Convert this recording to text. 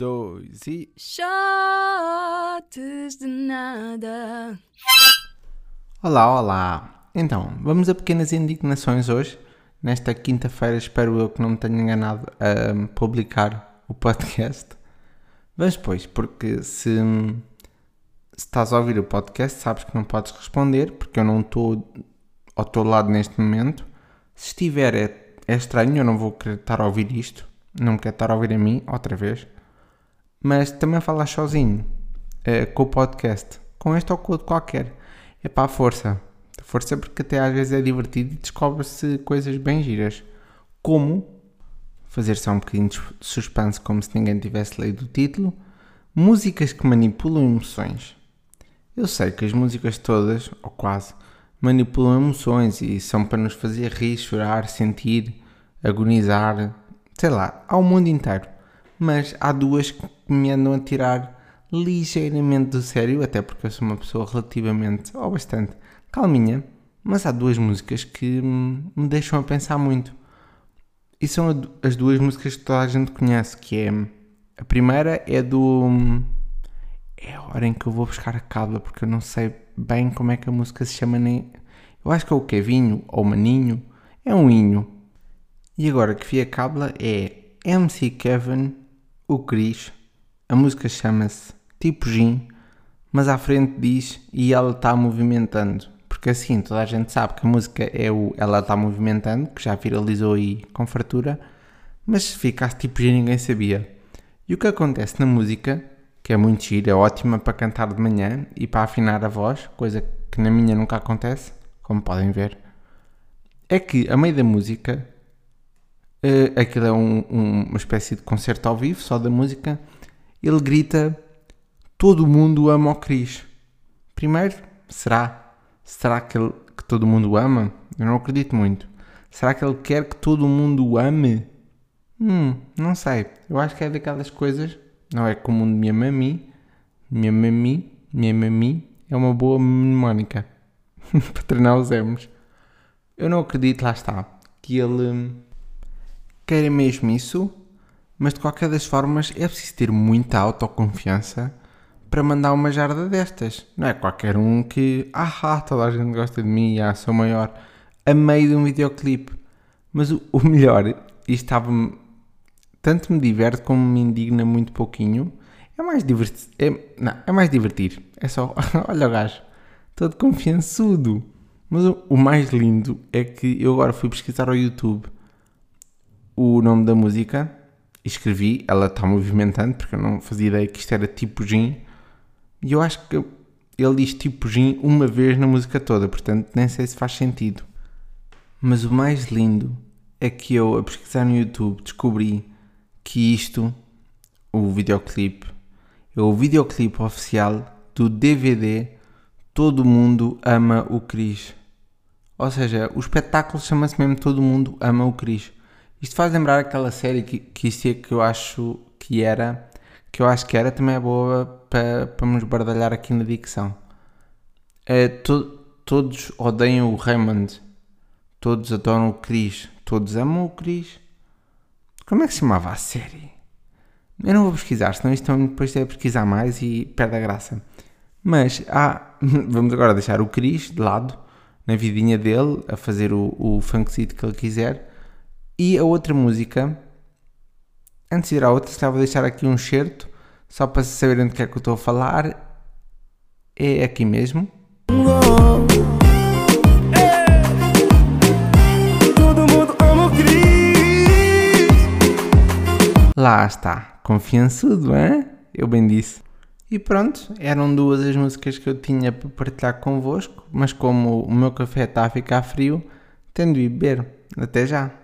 dois e. Shots de nada. Olá, olá! Então, vamos a pequenas indignações hoje. Nesta quinta-feira, espero eu que não me tenha enganado a publicar o podcast. Vamos, pois, porque se, se estás a ouvir o podcast, sabes que não podes responder, porque eu não estou ao teu lado neste momento. Se estiver, é, é estranho, eu não vou querer estar a ouvir isto. Não quero estar a ouvir a mim, outra vez. Mas também falar sozinho, eh, com o podcast, com este ou com outro qualquer. É para a força. Força porque até às vezes é divertido e descobre-se coisas bem giras. Como fazer só um bocadinho de suspense como se ninguém tivesse lido o título. Músicas que manipulam emoções. Eu sei que as músicas todas, ou quase, manipulam emoções e são para nos fazer rir, chorar, sentir, agonizar, sei lá, ao mundo inteiro. Mas há duas que me andam a tirar ligeiramente do sério, até porque eu sou uma pessoa relativamente, ou bastante, calminha, mas há duas músicas que me deixam a pensar muito. E são as duas músicas que toda a gente conhece, que é... A primeira é do... É a hora em que eu vou buscar a cábula, porque eu não sei bem como é que a música se chama nem... Eu acho que é o Kevinho, ou Maninho. É um inho. E agora que vi a cábula é MC Kevin, o Cris. A música chama-se Tipo Gin, mas à frente diz e ela está movimentando porque assim toda a gente sabe que a música é o Ela está movimentando, que já viralizou aí com fartura, mas se ficasse tipo G ninguém sabia. E o que acontece na música, que é muito gira, é ótima para cantar de manhã e para afinar a voz, coisa que na minha nunca acontece, como podem ver, é que a meio da música, uh, aquilo é um, um, uma espécie de concerto ao vivo, só da música, ele grita: Todo mundo ama o Cris. Primeiro, será? Será que, ele, que todo mundo ama? Eu não acredito muito. Será que ele quer que todo mundo o ame? Hum, não sei. Eu acho que é daquelas coisas. Não é como de minha mami. Minha mami, minha mami é uma boa mnemónica para treinar os M's. Eu não acredito, lá está, que ele queira mesmo isso, mas de qualquer das formas é preciso ter muita autoconfiança para mandar uma jarda destas. Não é qualquer um que, ah, toda a gente gosta de mim, ah, sou maior, a meio de um videoclipe. Mas o, melhor, e estava-me, tanto me diverte como me indigna muito pouquinho, é mais divertido, é, não, é mais divertido. É só, olha o gajo, todo confiançudo. Mas o, o mais lindo é que eu agora fui pesquisar ao YouTube o nome da música escrevi, ela está movimentando, porque eu não fazia ideia que isto era tipo gin, e eu acho que ele diz tipo gin uma vez na música toda, portanto nem sei se faz sentido. Mas o mais lindo é que eu, a pesquisar no YouTube, descobri que isto, o videoclipe, é o videoclipe oficial do DVD Todo Mundo Ama o Cris. Ou seja, o espetáculo chama-se mesmo Todo Mundo Ama o Cris. Isto faz lembrar aquela série que, que isto é que eu acho que era que eu acho que era também é boa para, para nos bardalhar aqui na dicção. É, to, todos odeiam o Raymond, todos adoram o Chris, todos amam o Chris. Como é que se chamava a série? Eu não vou pesquisar, senão isto depois é pesquisar mais e perde a graça. Mas há, vamos agora deixar o Chris de lado, na vidinha dele, a fazer o, o funkzito que ele quiser. E a outra música Antes de ir à outra, estava a deixar aqui um certo, só para saberem do que é que eu estou a falar. É aqui mesmo. Lá está, confiançudo, hein? Eu bem disse. E pronto, eram duas as músicas que eu tinha para partilhar convosco, mas como o meu café está a ficar frio, tendo de beber. Até já!